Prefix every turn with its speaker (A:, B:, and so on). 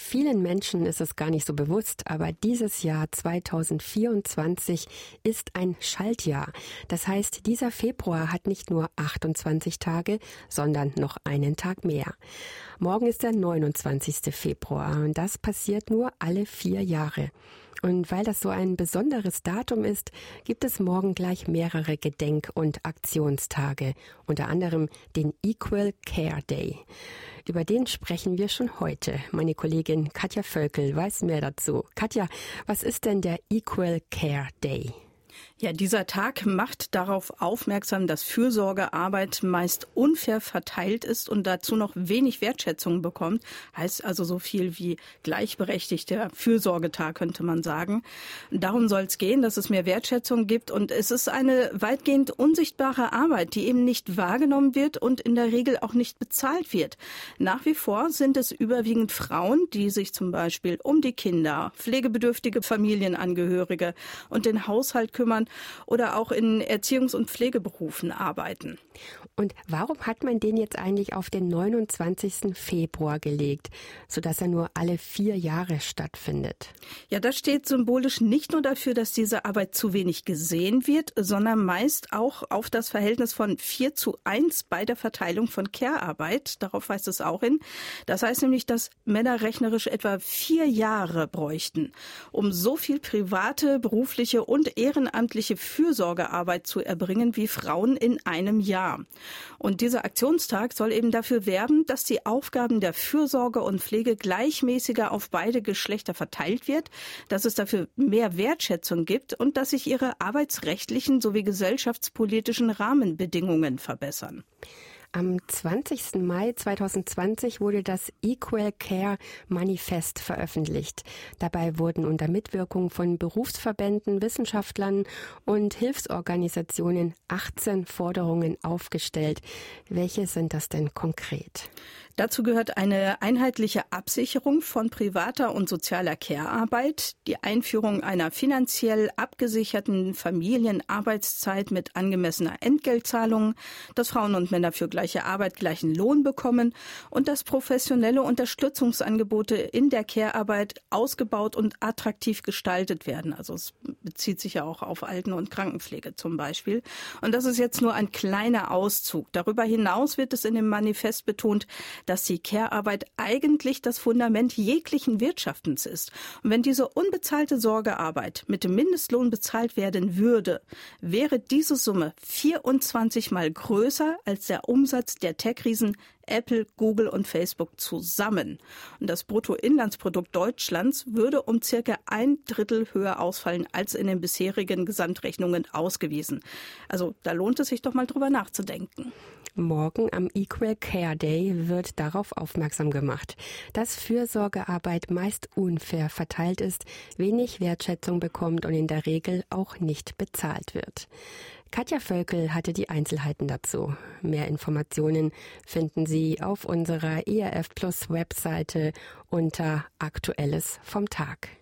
A: Vielen Menschen ist es gar nicht so bewusst, aber dieses Jahr 2024 ist ein Schaltjahr. Das heißt, dieser Februar hat nicht nur 28 Tage, sondern noch einen Tag mehr. Morgen ist der 29. Februar und das passiert nur alle vier Jahre. Und weil das so ein besonderes Datum ist, gibt es morgen gleich mehrere Gedenk- und Aktionstage, unter anderem den Equal Care Day. Über den sprechen wir schon heute. Meine Kollegin Katja Völkel weiß mehr dazu. Katja, was ist denn der Equal Care Day?
B: Ja, dieser Tag macht darauf aufmerksam, dass Fürsorgearbeit meist unfair verteilt ist und dazu noch wenig Wertschätzung bekommt. Heißt also so viel wie gleichberechtigter Fürsorgetag, könnte man sagen. Darum soll es gehen, dass es mehr Wertschätzung gibt. Und es ist eine weitgehend unsichtbare Arbeit, die eben nicht wahrgenommen wird und in der Regel auch nicht bezahlt wird. Nach wie vor sind es überwiegend Frauen, die sich zum Beispiel um die Kinder, pflegebedürftige Familienangehörige und den Haushalt kümmern oder auch in Erziehungs- und Pflegeberufen arbeiten.
A: Und warum hat man den jetzt eigentlich auf den 29. Februar gelegt, sodass er nur alle vier Jahre stattfindet?
B: Ja, das steht symbolisch nicht nur dafür, dass diese Arbeit zu wenig gesehen wird, sondern meist auch auf das Verhältnis von 4 zu 1 bei der Verteilung von Care-Arbeit. Darauf weist es auch hin. Das heißt nämlich, dass Männer rechnerisch etwa vier Jahre bräuchten, um so viel private, berufliche und ehrenamtliche ehrenamtliche Fürsorgearbeit zu erbringen wie Frauen in einem Jahr. Und dieser Aktionstag soll eben dafür werben, dass die Aufgaben der Fürsorge und Pflege gleichmäßiger auf beide Geschlechter verteilt wird, dass es dafür mehr Wertschätzung gibt und dass sich ihre arbeitsrechtlichen sowie gesellschaftspolitischen Rahmenbedingungen verbessern.
A: Am 20. Mai 2020 wurde das Equal Care Manifest veröffentlicht. Dabei wurden unter Mitwirkung von Berufsverbänden, Wissenschaftlern und Hilfsorganisationen 18 Forderungen aufgestellt. Welche sind das denn konkret?
B: Dazu gehört eine einheitliche Absicherung von privater und sozialer Care-Arbeit, die Einführung einer finanziell abgesicherten Familienarbeitszeit mit angemessener Entgeltzahlung, dass Frauen und Männer für gleiche Arbeit gleichen Lohn bekommen und dass professionelle Unterstützungsangebote in der Care-Arbeit ausgebaut und attraktiv gestaltet werden. Also es bezieht sich ja auch auf Alten- und Krankenpflege zum Beispiel. Und das ist jetzt nur ein kleiner Auszug. Darüber hinaus wird es in dem Manifest betont, dass die Care-Arbeit eigentlich das Fundament jeglichen Wirtschaftens ist. Und wenn diese unbezahlte Sorgearbeit mit dem Mindestlohn bezahlt werden würde, wäre diese Summe 24 mal größer als der Umsatz der Tech-Riesen Apple, Google und Facebook zusammen. Und das Bruttoinlandsprodukt Deutschlands würde um circa ein Drittel höher ausfallen als in den bisherigen Gesamtrechnungen ausgewiesen. Also da lohnt es sich doch mal drüber nachzudenken.
A: Morgen am Equal Care Day wird darauf aufmerksam gemacht, dass Fürsorgearbeit meist unfair verteilt ist, wenig Wertschätzung bekommt und in der Regel auch nicht bezahlt wird. Katja Völkel hatte die Einzelheiten dazu. Mehr Informationen finden Sie auf unserer ERF Plus Webseite unter Aktuelles vom Tag.